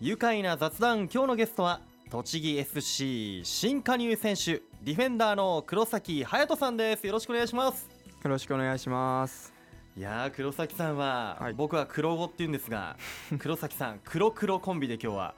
愉快な雑談今日のゲストは栃木 SC 新加入選手ディフェンダーの黒崎隼人さんです。よろしくお願いします。よろしくお願いします。いやー黒崎さんは、はい。僕は黒子って言うんですが 黒崎さん黒黒コンビで今日は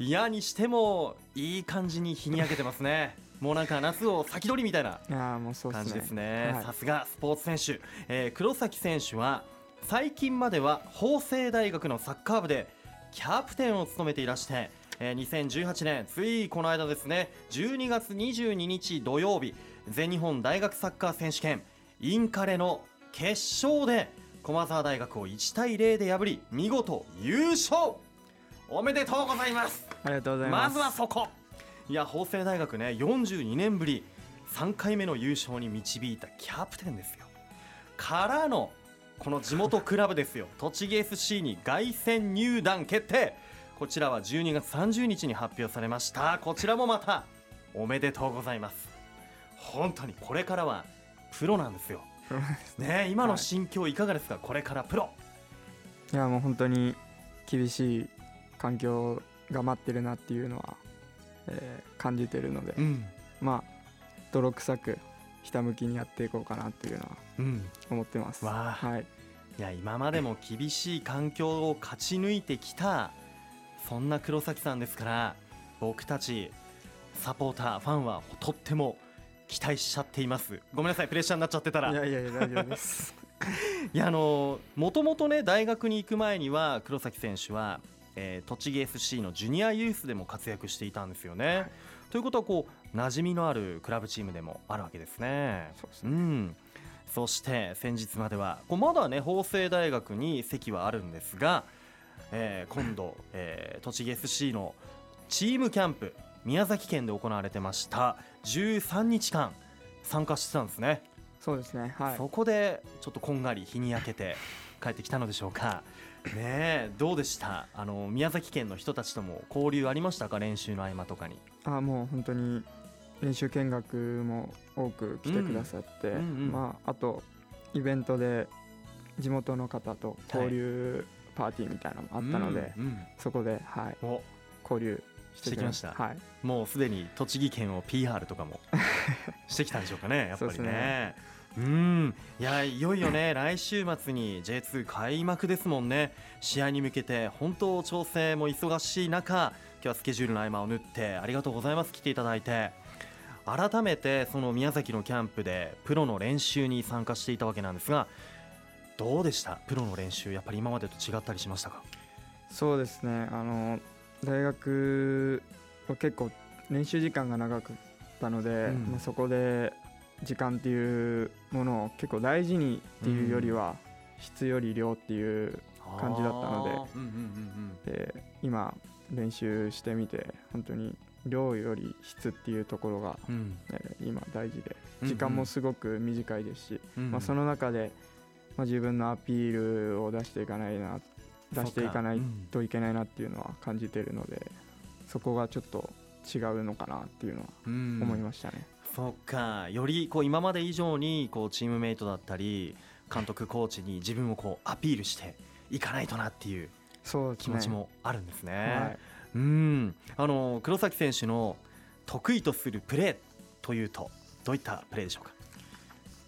嫌にしてもいい感じに日に焼けてますね。もうなんか夏を先取りみたいないやーもうそうですね。感じですね。はい。さすがスポーツ選手、えー黒崎選手は最近までは法政大学のサッカー部でキャプテンを務めていらして、えー2018年ついこの間ですね12月22日土曜日全日本大学サッカー選手権インカレの決勝で駒澤大学を1対0で破り見事優勝!おめでとうございます!ありがとうございまますずはそこ!いや法政大学ね42年ぶり3回目の優勝に導いたキャプテンですよ。からのこの地元クラブですよ。栃木 SC に凱旋入団決定。こちらは12月30日に発表されました。こちらもまたおめでとうございます。本当にこれからはプロなんですよ。ね。今の心境いかがですか、これからプロ。いやもう本当に厳しい環境が待ってるなっていうのは、えー感じてるので、うん。まあ泥臭くひたむきにやっていこうかなっていうのはうん。思ってます。わあ。はい。いや今までも厳しい環境を勝ち抜いてきたそんな黒崎さんですから僕たちサポーターファンはとっても期待しちゃっています。ごめんなさいプレッシャーになっちゃってたら。いやいやいや大丈夫です。いやあのもともとね大学に行く前には黒崎選手は、えー栃木 FC のジュニアユースでも活躍していたんですよね。ということはこう馴染みのあるクラブチームでもあるわけですね。そうですねうん、そして先日まではこうまだね法政大学に席はあるんですが、えー今度、えー栃木 FC のチームキャンプ宮崎県で行われてました13日間参加してたんですね。そうですねはいそこでちょっとこんがり日に焼けて帰ってきたのでしょうか。ねえどうでした？あの宮崎県の人たちとも交流ありましたか？練習の合間とかに。あもう本当に練習見学も多く来てくださって、うんうんうん。まあ、あとイベントで地元の方と交流パーティーみたいなのもあったので、うんうんそこで、はい、お。交流してきました。はい、もうすでに栃木県を PR とかも してきたんでしょうかねやっぱりね。ね。うん。いやいよいよね 来週末に J2 開幕ですもんね。試合に向けて本当調整も忙しい中今日はスケジュールの合間を縫ってありがとうございます。来ていただいて。改めてその宮崎のキャンプでプロの練習に参加していたわけなんですがどうでした？プロの練習やっぱり今までと違ったりしましたか？そうですね。あの大学は結構練習時間が長かったので、うん。まあ、そこで時間っていうものを結構大事にっていうよりは、質より量っていう感じだったのでうんうんうんうん。で今練習してみて本当に量より質っていうところが、うん。えー今大事でうん時間もすごく短いですし、うん。まあ、その中で、まあ、自分のアピールを出していかないな出していかないといけないなっていうのは感じてるのでそこがちょっと違うのかなっていうのはうん。思いましたね。そっか。よりこう今まで以上にこうチームメイトだったり監督コーチに自分をこうアピールしていかないとなっていうそうね。気持ちもあるんですね。はい。うん。あの黒崎選手の得意とするプレーというとどういったプレーでしょうか？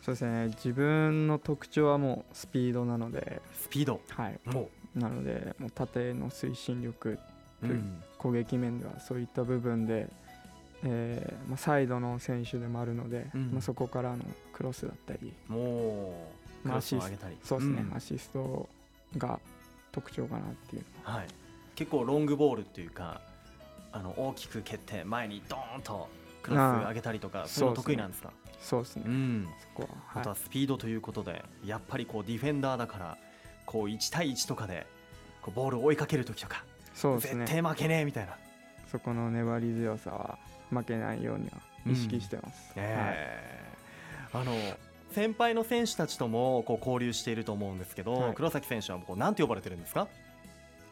そうですね。自分の特徴はもうスピードなので、スピード。はい、もなのでもう縦の推進力う、うん。攻撃面ではそういった部分で、えーまあ、サイドの選手でもあるので、うん。まあ、そこからのクロスだったりもうクまあロスを上げたり。そうですね、ん。アシストが特徴かなっていうのは。はい、結構ロングボールっていうかあの大きく蹴って前にドーンとクロス上げたりとかそういうの得意なんですか？そうですね、うん。そこは、はあとはスピードということでやっぱりこうディフェンダーだからこう1対1とかでこうボールを追いかけるときとか、い、そうですね。絶対負けねえみたいな、そこの粘り強さは負けないようには意識してます、はい、え。ーあの先輩の選手たちともこう交流していると思うんですけど、はい。黒崎選手はこうなんて呼ばれてるんですか？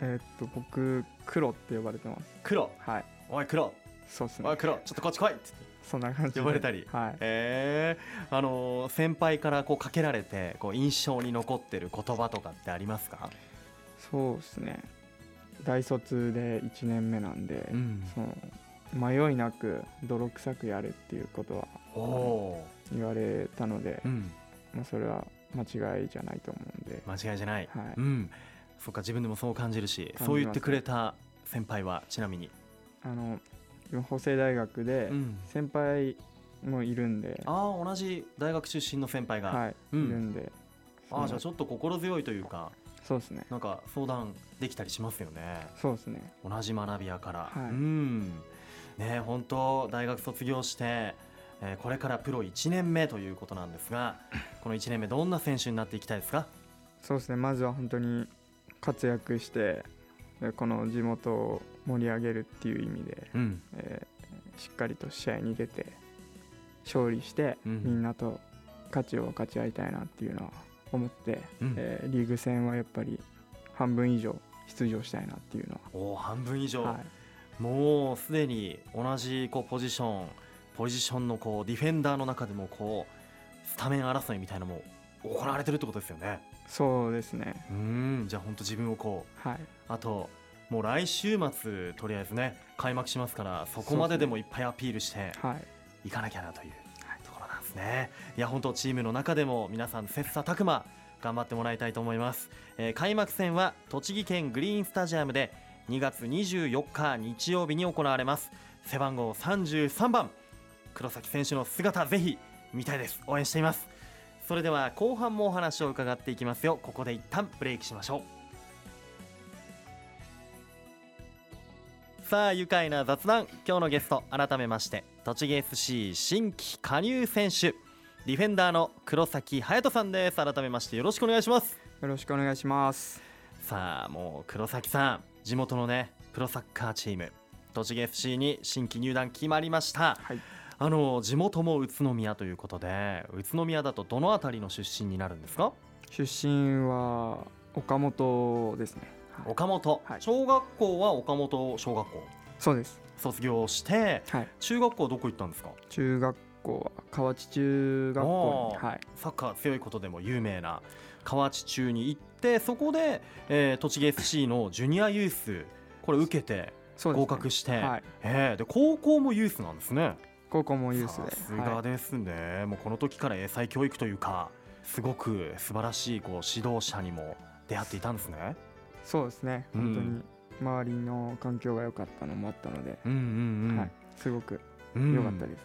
えーっと僕黒って呼ばれてます。黒。はい。おい黒。そうですね。おい黒。ちょっとこっち来い。そんな感じで。呼ばれたり。はい。えー、あの先輩からこうかけられてこう印象に残ってる言葉とかってありますか？そうですね。大卒で1年目なんで、うん。その迷いなく泥臭くやれっていうことは言われたのでー、う、ん。まあ、それは間違いじゃないと思うんで、間違いじゃない、はい。うん。そっか自分でもそう感じるしそう言ってくれた先輩はちなみに、あの法政大学でうん、先輩もいるんで、ああ同じ大学出身の先輩が、はい、うん。いるんで。ああじゃあちょょっと心強いというかそうですね。なんか相談できたりしますよね。そうですね。同じ学び屋から、はい。うんね本当大学卒業して、えーこれからプロ1年目ということなんですが この1年目どんな選手になっていきたいですか？そうですねまずは本当に活躍してでこの地元を盛り上げるっていう意味で、うん。えーしっかりと試合に出て勝利して、うん。みんなと勝ちを分かち合いたいなっていうのは思って、うん。えーリーグ戦はやっぱり半分以上出場したいなっていうのおー半分以上、は、はい、もうすでに同じこうポジションポジションのこうディフェンダーの中でもこうスタメン争いみたいなのも行われてるってことですよね。そうですね。うんじゃあ本当自分をこうはい。あともう来週末とりあえずね開幕しますからそこまででもいっぱいアピールしてはい。いかなきゃなというところなんですね。いや本当チームの中でも皆さん切磋琢磨頑張ってもらいたいと思います、えー開幕戦は栃木県グリーンスタジアムで2月24日日曜日に行われます。背番号33番黒崎選手の姿ぜひ見たいです。応援しています。それでは後半もお話を伺っていきますよ。ここで一旦ブレイクしましょう。さあ愉快な雑談。今日のゲスト改めまして栃木 FC 新規加入選手ディフェンダーの黒崎隼人さんです。改めましてよろしくお願いします。よろしくお願いします。さあもう黒崎さん地元のねプロサッカーチーム栃木 FC に新規入団決まりました。はい。あの地元も宇都宮ということで宇都宮だとどの辺りの出身になるんですか？出身は岡本ですね、はい。岡本、はい。小学校は岡本小学校。そうです。卒業してはい。中学校どこ行ったんですか？中学校は河内中学校に。はい。サッカー強いことでも有名な河内中に行ってそこで、えー栃木 FC のジュニアユースこれ受けて合格して、はい。えー。で高校もユースなんですね。高校もユースで。さすがはいですね、もうこの時から英才教育というかすごく素晴らしいこう指導者にも出会っていたんですね。そうですね。うん。本当に周りの環境が良かったのもあったので、うんうんうん、はい、すごくうん。良かったです、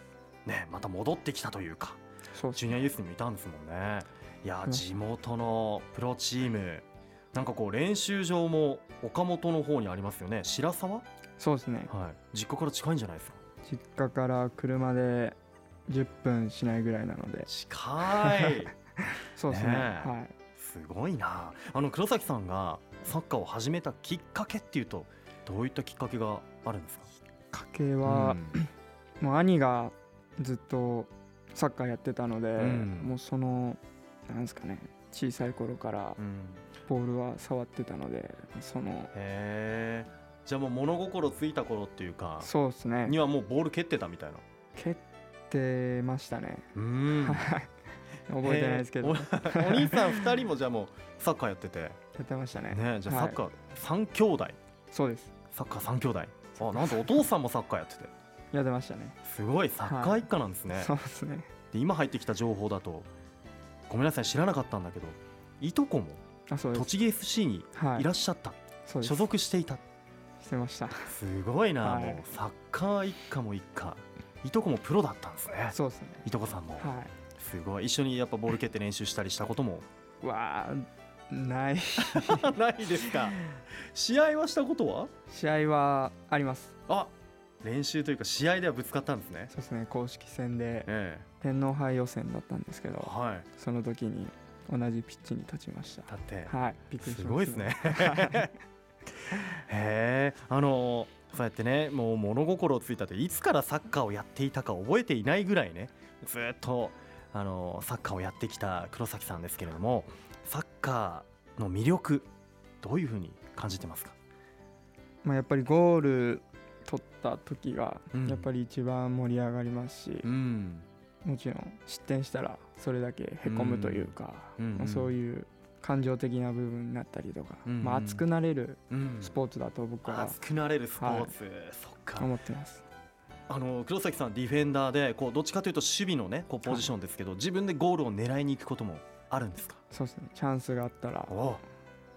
ねまた戻ってきたというかそうですジュニアユースにもいたんですもんねいやうん。地元のプロチーム。なんかこう練習場も岡本の方にありますよね。白沢？そうですね。はい。実家から近いんじゃないですか？実家から車で10分しないぐらいなので。近い。そうですね。ねえ。はい。すごいな。あの黒崎さんがサッカーを始めたきっかけっていうとどういったきっかけがあるんですか？家系は、もう兄がずっとサッカーやってたので、うん。もうそのなんですかね。小さい頃からボールは触ってたのでそのへえじゃあもう物心ついた頃っていうかそうですね。にはもうボール蹴ってたみたいな？蹴ってましたね。うん。はい。覚えてないですけど。お お兄さん2人もじゃあもうサッカーやってて。ってましたね。ねじゃあサはい。ッカー3兄弟。そうです。サッカー3兄弟。あなんとお父さんもサッカーやってて。やってましたね。すごいサッカー一家なんですね、そうですね。で今入ってきた情報だとごめんなさい知らなかったんだけどいとこも栃木 FC にはいいらっしゃった、そうです。所属していた。してました。すごいな、はい。もうサッカー一家も一家。いとこもプロだったんですね。そうですね。いとこさんも、はすごい。一緒にやっぱボール蹴って練習したりしたことも？いわあない。ないですか。試合はしたことは？試合はあります。あ練習というか試合ではぶつかったんですね。そうですね。公式戦でえ天皇杯予選だったんですけえどはい。その時に同じピッチに立ちました。だって。はい。すすごいですね。はい。へえ。あのそうやってねもう物心ついたっていつからサッカーをやっていたか覚えていないぐらいねずっとあのサッカーをやってきた黒崎さんですけれどもサッカーの魅力どういうふうに感じてますか？まあやっぱりゴール取った時がうん。やっぱり一番盛り上がりますし、ん。もちろん失点したらそれだけへこむというか、うん。うんまあそういう感情的な部分になったりとか、うんうん。まあ、熱くなれるうん。スポーツだと僕は熱くなれるスポーツ、そっか。思ってます。あの黒崎さんディフェンダーでこうどっちかというと守備のねこうポジションですけど、自分でゴールを狙いに行くこともあるんですか？そうですね。チャンスがあったらお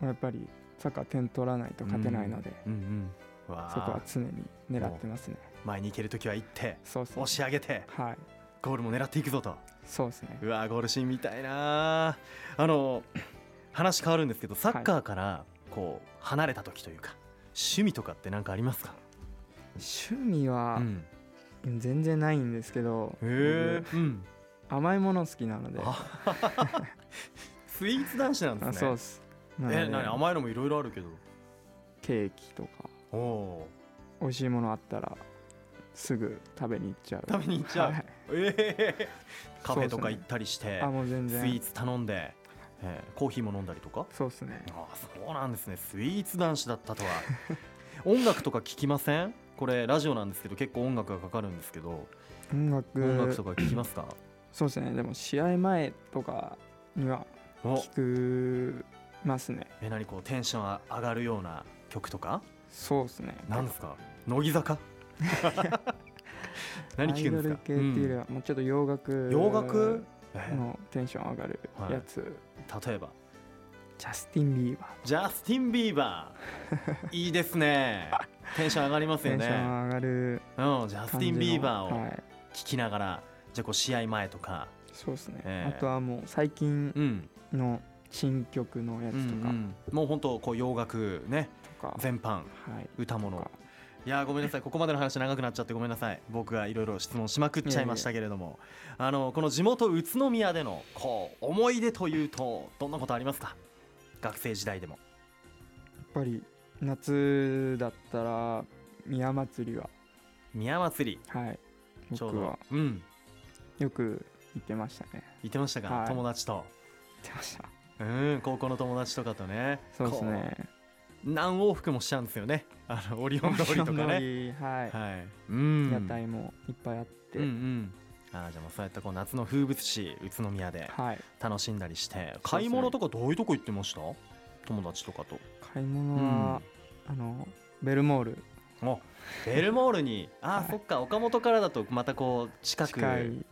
やっぱりサッカー点取らないと勝てないので、うんうんわあそこは常に狙ってますね。前に行けるときは行ってそう押し上げてはい。ゴールも狙っていくぞと。そうですね。うわーゴールシーンみたいなあの話変わるんですけどサッカーからこう離れた時というか趣味とかって何かありますか、趣味はん、全然ないんですけど、へえ、うん、僕甘いもの好きなので。あスイーツ男子なんですね。あそうです。え何？甘いのもいろいろあるけど。ケーキとかおお美味しいものあったらすぐ食べに行っちゃう。食べに行っちゃう。はい。ええカフェとか行ったりして、あもう全スイー然ツ頼んで、えーコーヒーも飲んだりとか？そうですね。ああそうなんですね。スイーツ男子だったとは。音楽とか聞きません？これラジオなんですけど結構音楽がかかるんですけど。音楽。音楽とか聞きますか？そうですね。でも試合前とかにはお聞くますね。え何こうテンション上がるような曲とか？そうですね。なんですか？乃木坂？何聞くんですか？アイドル系っていうよりはもうちょっと洋楽うん洋楽？え？のテンション上がるやつ、例えば？ジャスティン・ビーバジャスティン・ビーバー。いいですね。テンション上がりますーテよね。ンション上がるうんジャスティン・ビーバーをはい。聞きながらじゃあこう試合前とか。そうですね、ええ。あとはもう最近うん。の新曲のやうんつとか、うんもう本当こう洋楽ね。とか。全般はい。歌物。いやーごめんなさい。ここまでの話長くなっちゃってごめんなさい。僕がいろいろ質問しまくっちゃいましたけれども。あのこの地元宇都宮でのこう思い出というとどんなことありますか？学生時代でも。やっぱり夏だったら宮祭りは。宮祭り。はい。ちょうど。僕はうん。よく行ってましたね。行ってましたか、はい。友達と。行ってました。うん高校の友達とかとね。そうですね何往復もしちゃうんですよね。あのオリオン通りとかね。ねはい、はい。うん。屋台もいっぱいあって、うんうん。あーじゃあもうそうやってこう夏の風物詩宇都宮ではい。楽しんだりして。そうですね。買い物とかどういうとこ行ってました？友達とかと。買い物は、あのベルモール。おベルモールに。あー、はい。そっか。岡本からだとまたこう近く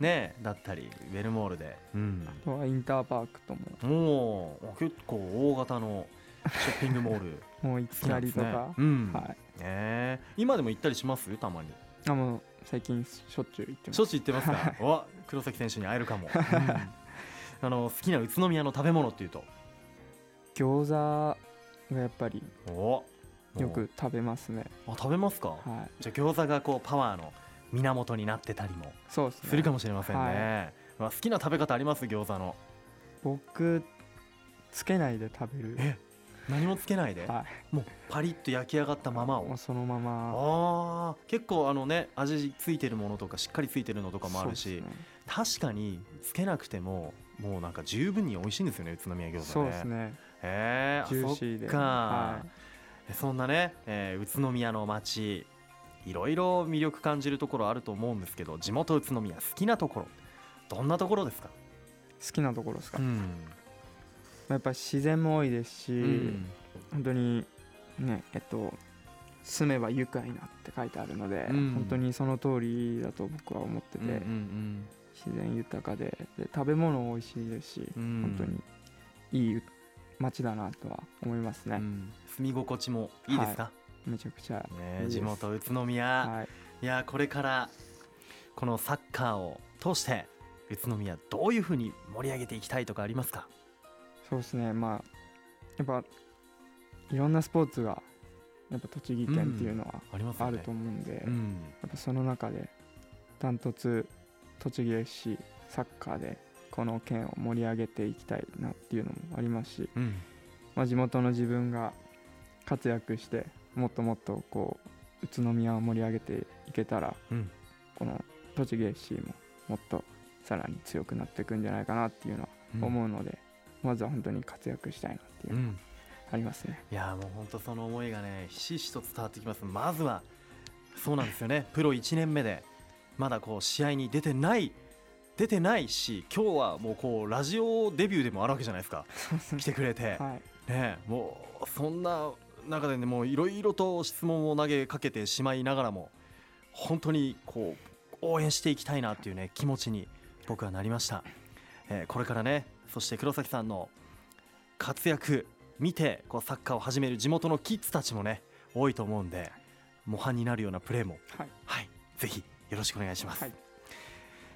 ねだったりベルモールで。うん。あとはインターパークとも。もう結構大型のショッピングモール もう行好きったりとか、うんはい。ねえ。今でも行ったりします？たまに。あもう最近しょっちゅう行ってます。しょっちゅう行ってますか？お黒崎選手に会えるかも、うん。あの好きな宇都宮の食べ物っていうと？餃子がやっぱりおよく食べますね。あ食べますか、はい。じゃあ餃子がこうパワーの源になってたりもするかもしれませんね、はまあ好きな食べ方あります？餃子の。僕つけないで食べる。え何もつけないで、はもうパリッと焼き上がったままを。そのまま。あー。結構あのね味ついてるものとかしっかりついてるのとかもあるし、ね確かにつけなくてももうなんか十分に美味しいんですよね宇都宮餃子ね。そうですね。へえジューシーで。そっか、はそんなね、えー宇都宮の街いろいろ魅力感じるところあると思うんですけど地元宇都宮好きなところどんなところですか、い好きなところですか、んやっぱ自然も多いですし、うん。本当にねえっと住めば愉快なって書いてあるので、うん。本当にその通りだと僕は思ってて、うんうん自然豊かでで食べ物美味しいですし、うん。うん本当にいい街だなとは思いますね、うん。住み心地もいいですか、めちゃくちゃね地元宇都宮、はい。いやこれからこのサッカーを通して宇都宮どういうふうに盛り上げていきたいとかありますか？そうですね。まあやっぱいろんなスポーツがやっぱ栃木県っていうのはあると思うんで、やうん。っぱその中でダントツ栃木 FC サッカーでこの県を盛り上げていきたいなっていうのもありますし、うん。まあ、地元の自分が活躍してもっともっとこう宇都宮を盛り上げていけたらうん。この栃木 FC ももっとさらに強くなっていくんじゃないかなっていうのはうん思うので、まずは本当に活躍したいなっていうありますね。いやもう本当その思いがねひしひしと伝わってきます。まずはそうなんですよね。プロ1年目でまだこう試合に出てない出てないし今日はもうこうラジオデビューでもあるわけじゃないですか。来てくれて、はい。ねもうそんな中でねもういろいろと質問を投げかけてしまいながらも本当にこう応援していきたいなっていうね気持ちに僕はなりました、えーこれからねそして黒崎さんの活躍見てこうサッカーを始める地元のキッズたちもね多いと思うんで模範になるようなプレーもはい。はいぜひよろしくお願いします、はい。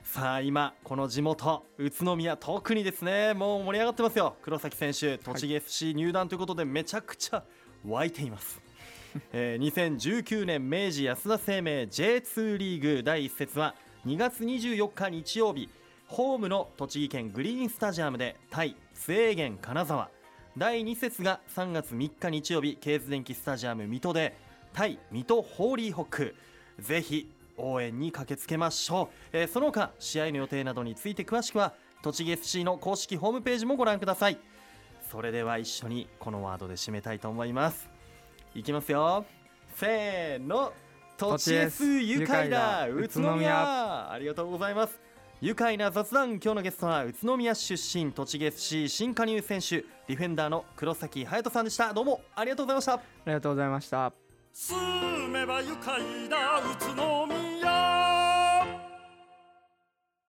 さあ今この地元宇都宮特にですねもう盛り上がってますよ。黒崎選手栃木 FC 入団ということでめちゃくちゃ湧いています、えー2019年明治安田生命 J2 リーグ第1節は2月24日日曜日ホームの栃木県グリーンスタジアムで対スウェーゲン金沢。第2節が3月3日日曜日ケーズ電機スタジアム水戸で対水戸ホーリーホック。ぜひ応援に駆けつけましょう、えーその他試合の予定などについて詳しくは栃木 FC の公式ホームページもご覧ください。それでは一緒にこのワードで締めたいと思います。いきますよ。せーの。栃木 S 愉快だ。宇都宮。ありがとうございます愉快な雑談今日のゲストは宇都宮出身栃木 FC 新加入選手ディフェンダーの黒崎隼人さんでした。どうもありがとうございました。ありがとうございました。住めば愉快だ宇都宮